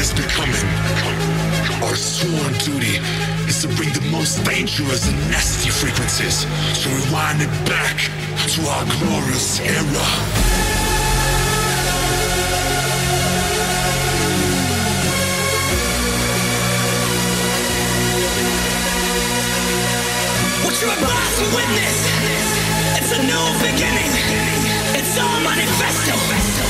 is becoming. Our sworn duty is to bring the most dangerous and nasty frequencies to rewind it back to our glorious era. What you're about to witness. It's a new beginning. It's all manifesto.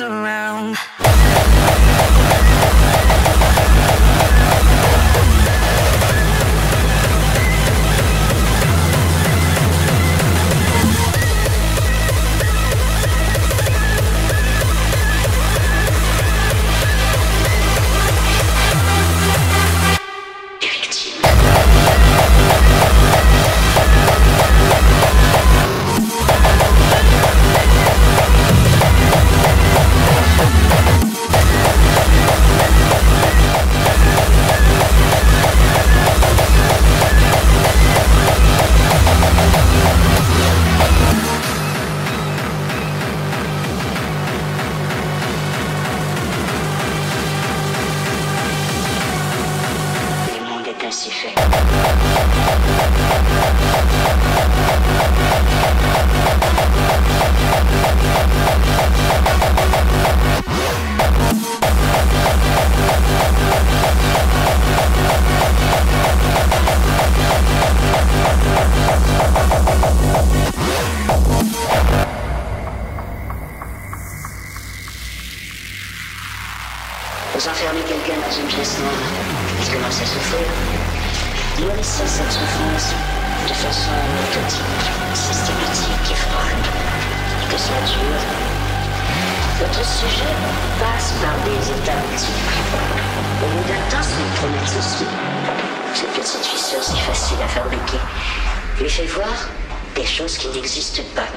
around. établis. Au bout d'un temps, c'est une promesse ceci. Cette petite fissure si facile à fabriquer lui fait voir des choses qui n'existent pas.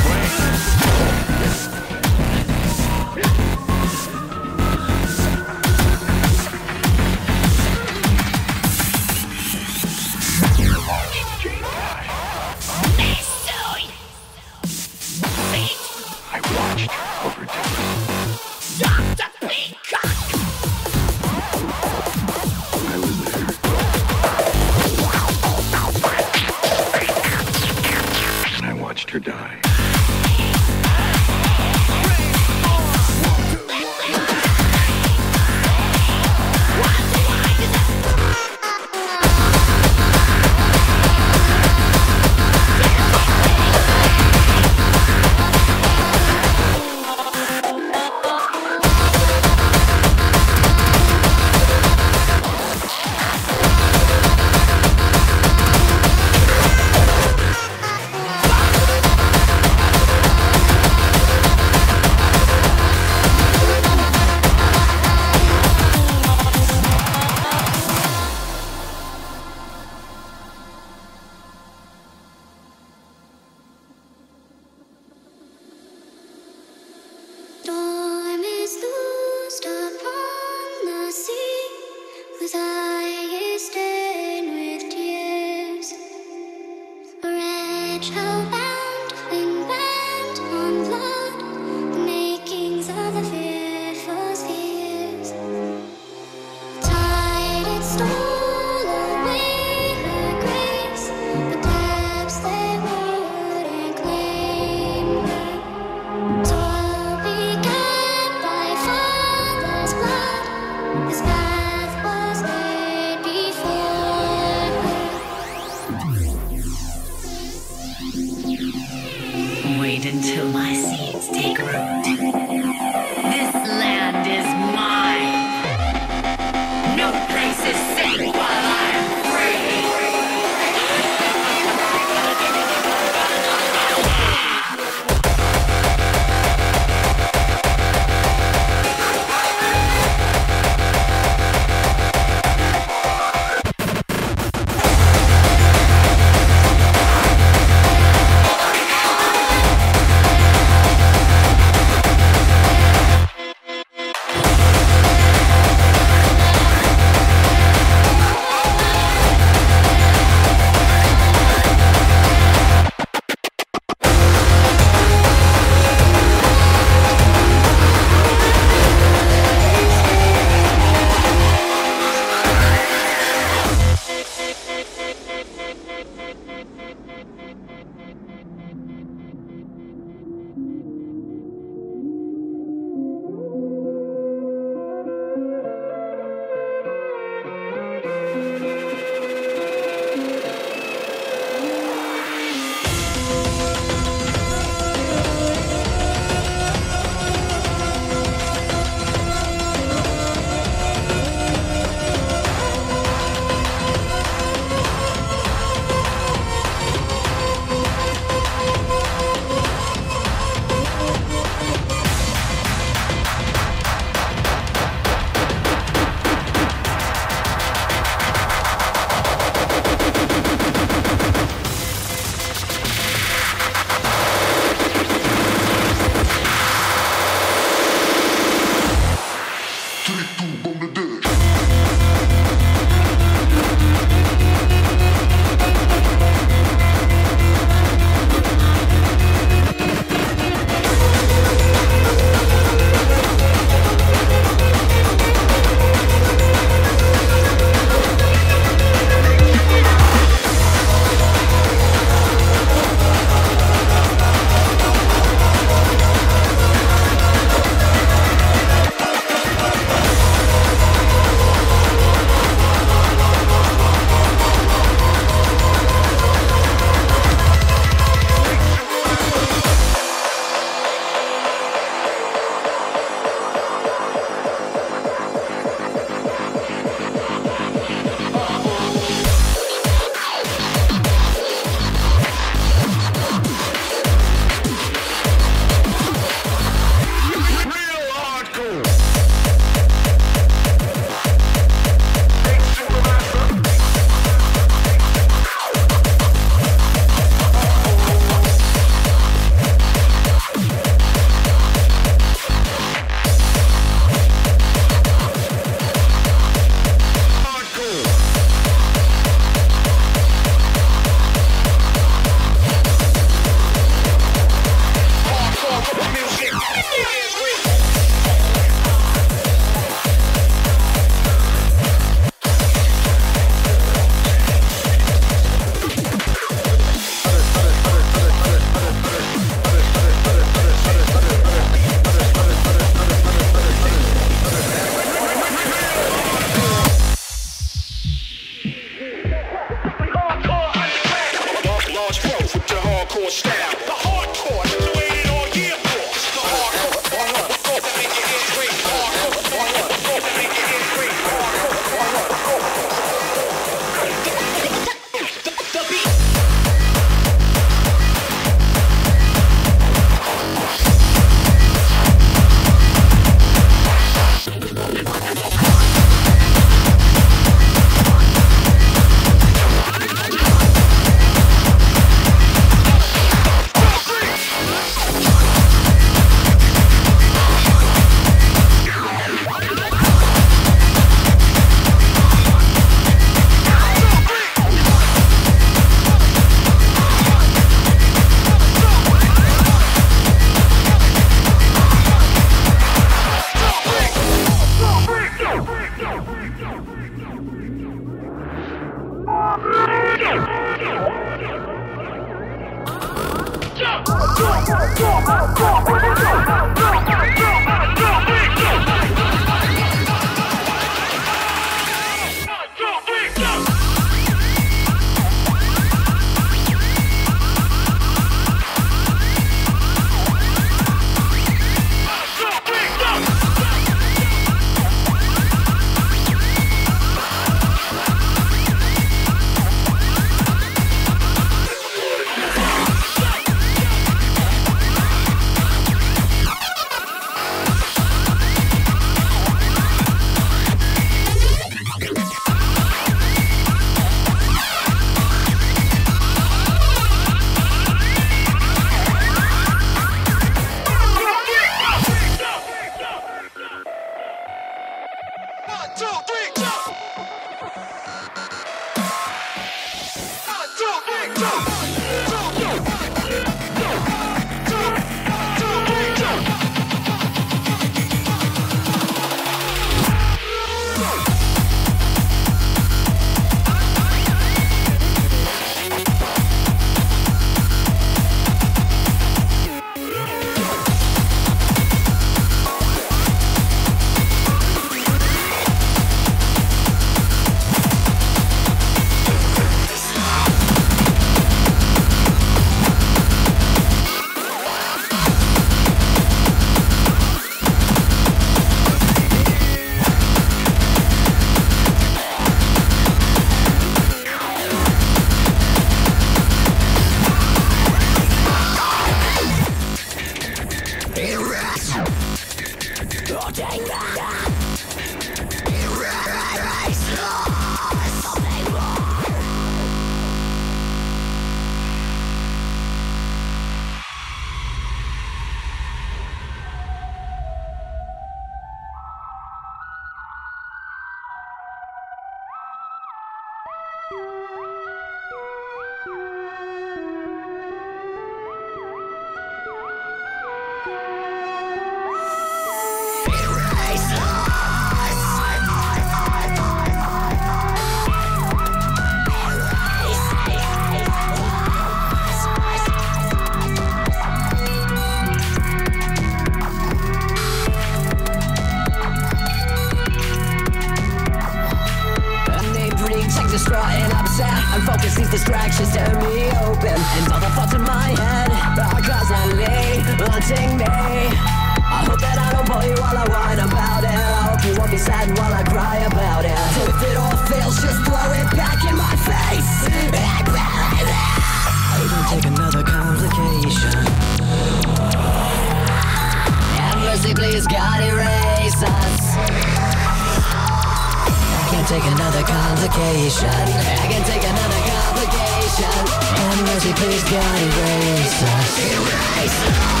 I can take another complication. Have mercy, please, God, erase us. Erase us.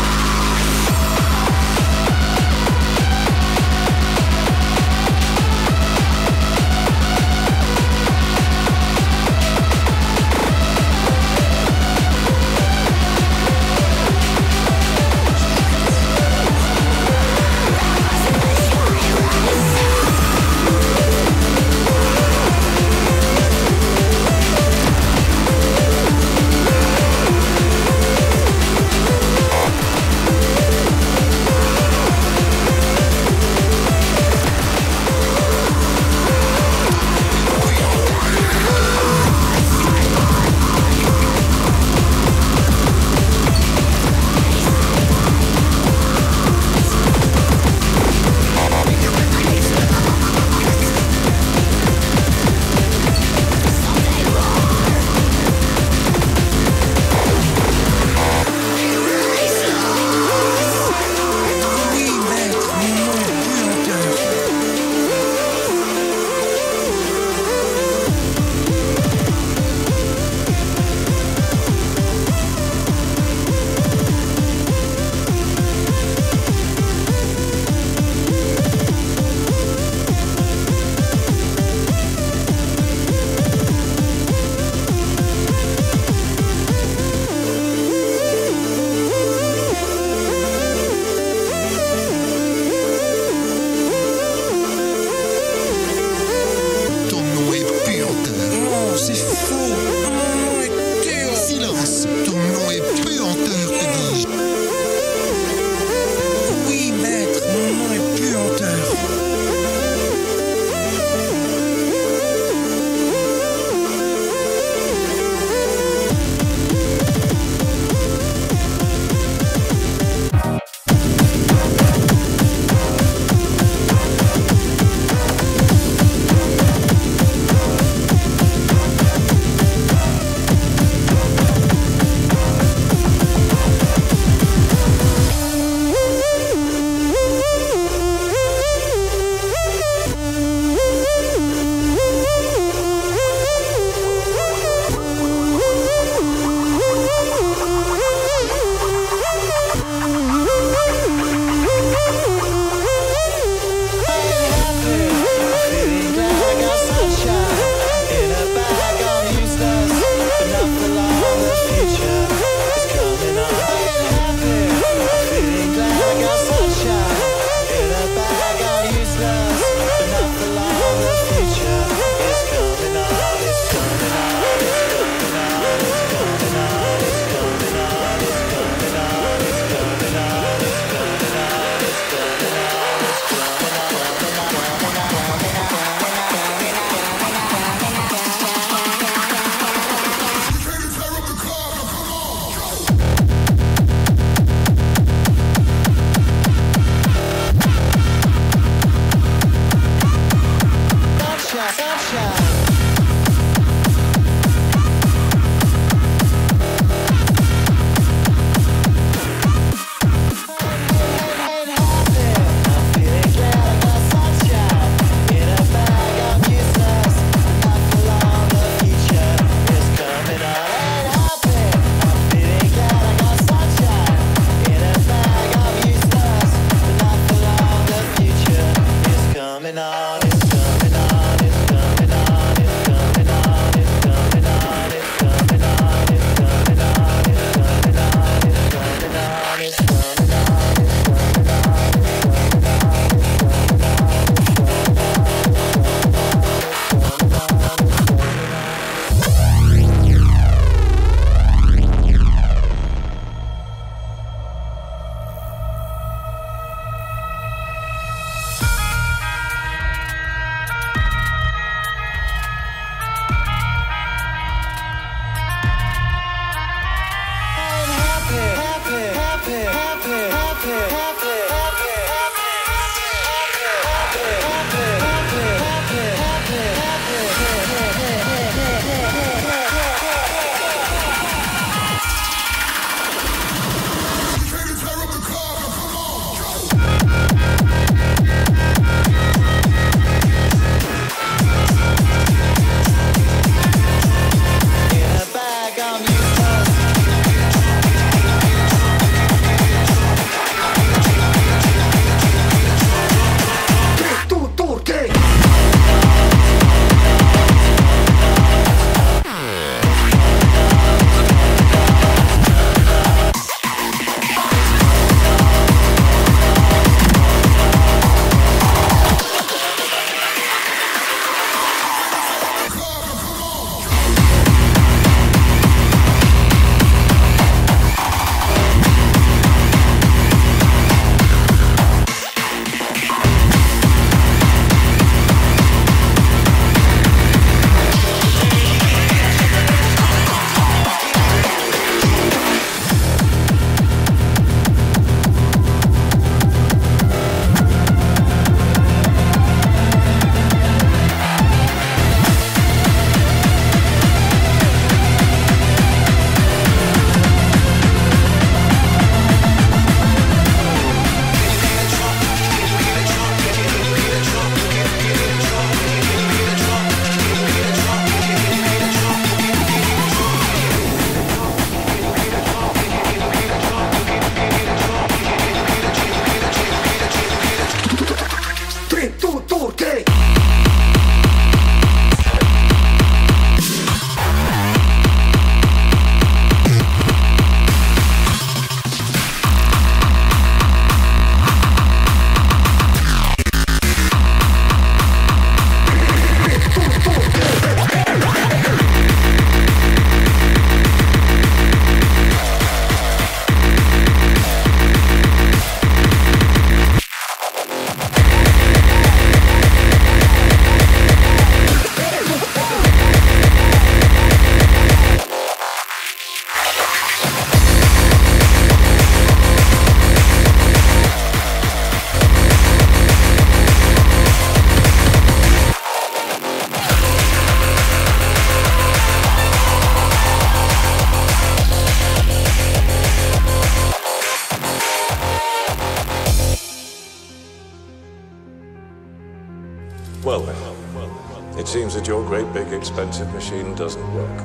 Expensive machine doesn't work.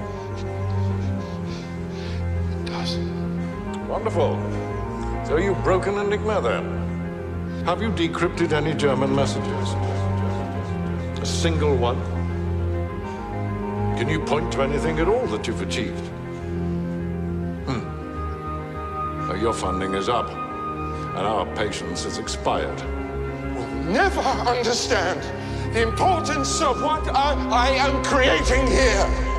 It does. Wonderful. So you've broken Enigma then? Have you decrypted any German messages? A single one? Can you point to anything at all that you've achieved? Hmm. Your funding is up, and our patience has expired. We'll never understand the importance of what I, I am creating here.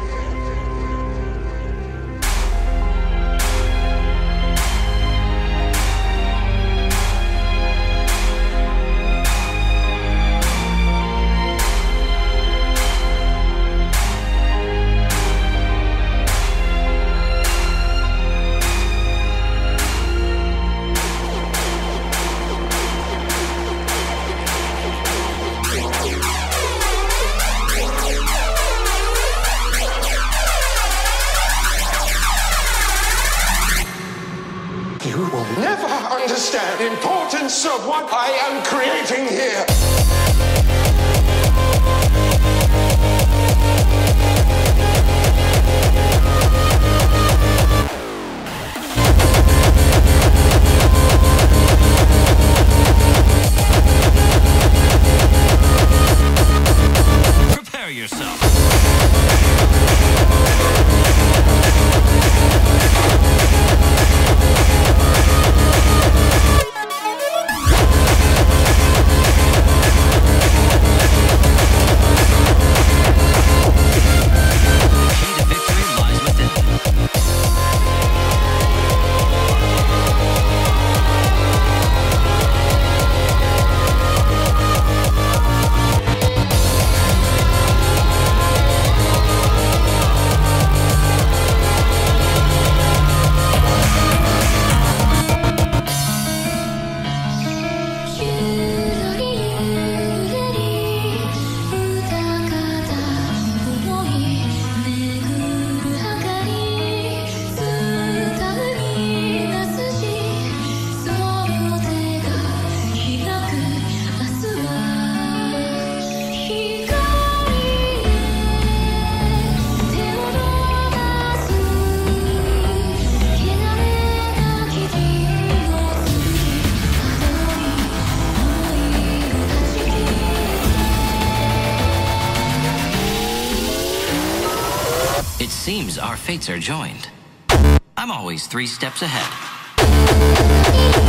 Understand importance of what I am creating here. It seems our fates are joined. I'm always three steps ahead.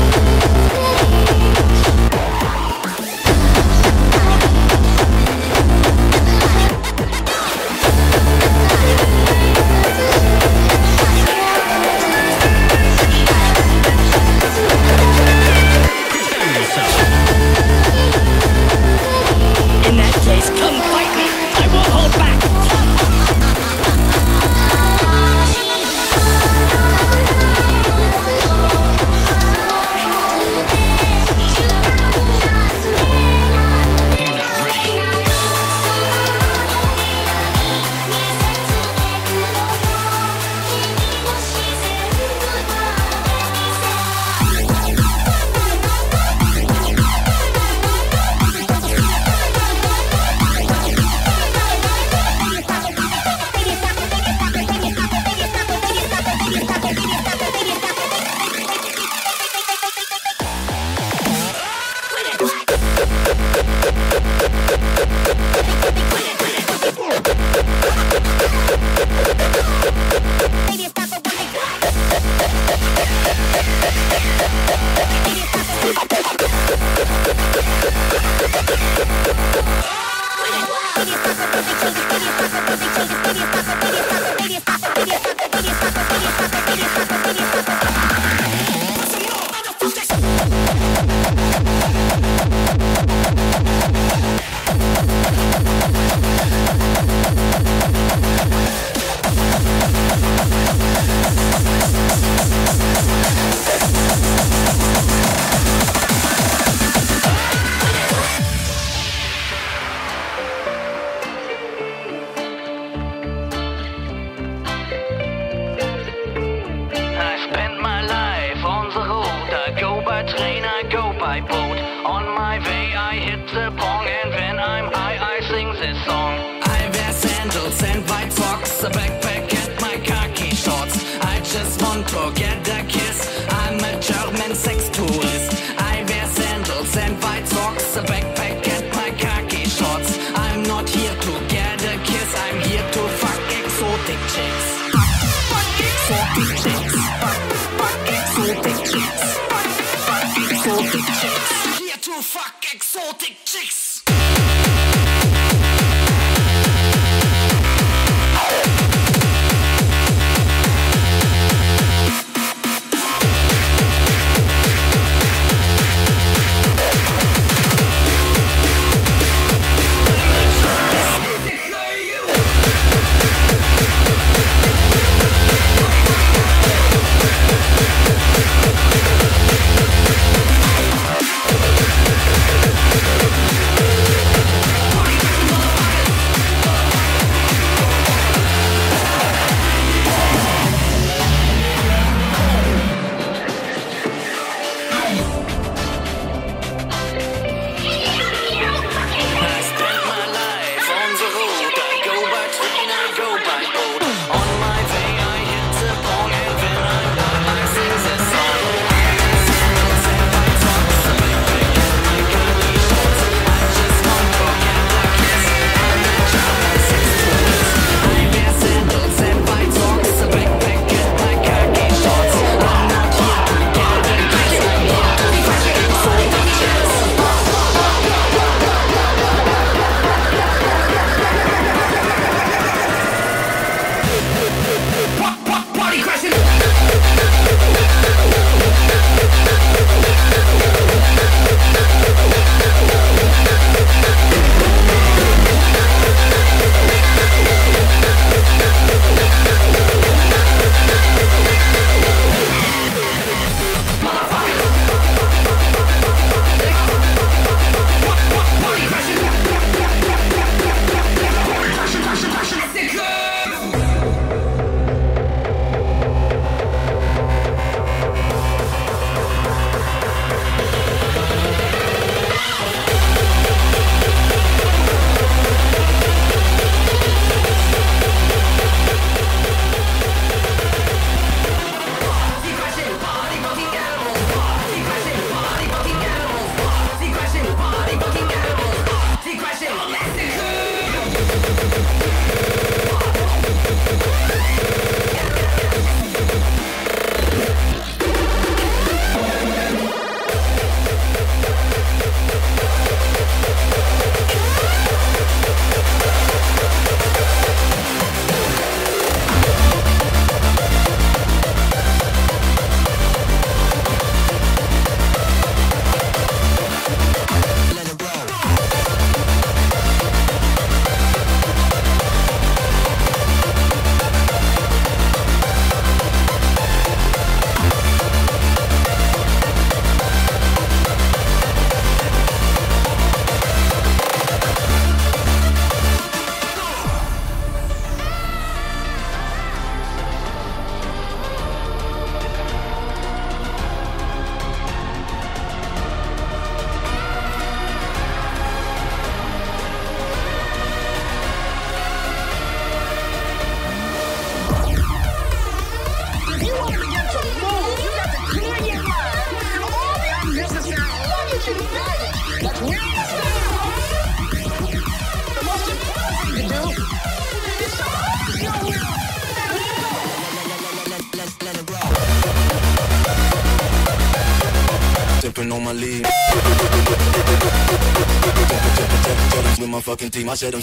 With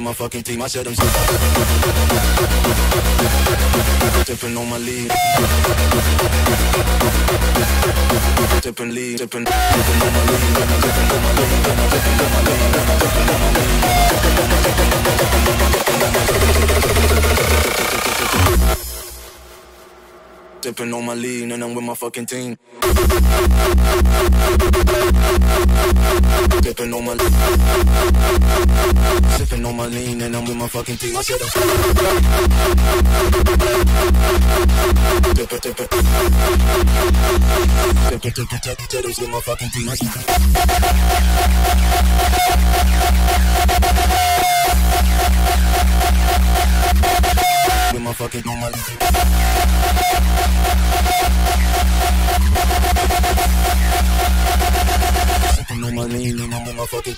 my fucking team, I said I'm on my lead Different lead, on my lead, on my lead on my lead, on my lead on my lead. Sipping on my lean and I'm with my fucking team. Sipping on my lean. Sipping on my lean and I'm with my fucking team. I said I'm Dippin', dippin'. Dippin', dippin', dippin', dippin' with my fucking team. I said I'm sick.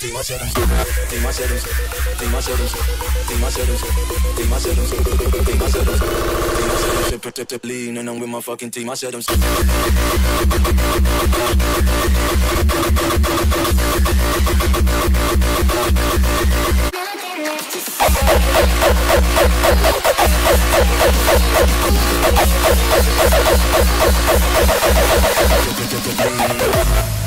Team, I said I'm sick. Team, I said I'm sick. Team, I said I'm sick. Team, I said I'm sick. Team, I said I'm sick. Tip, tip, lean and I'm with my fucking team. I said I'm sick. Thank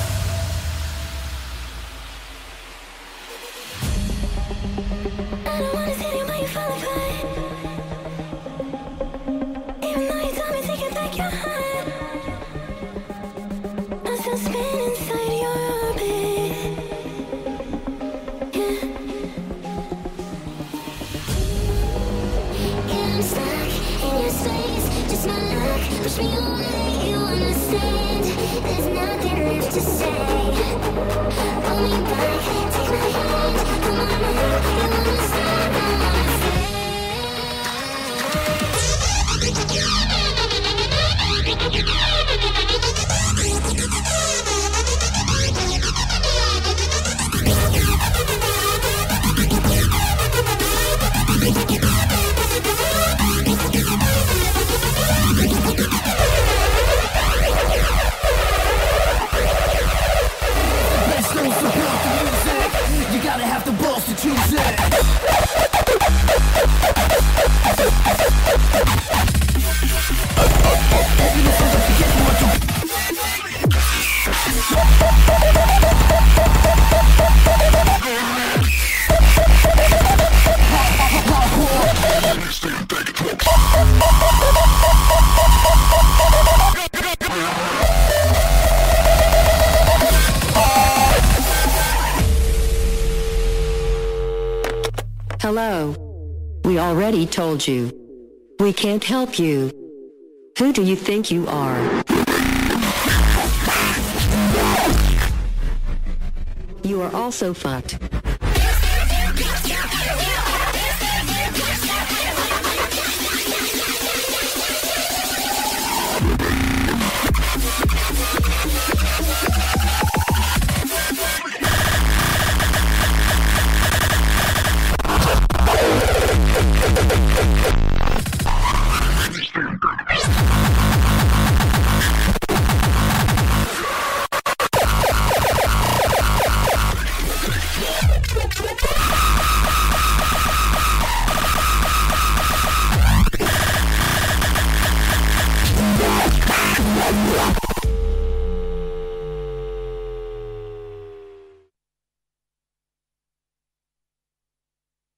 told you. We can't help you. Who do you think you are? You are also fucked.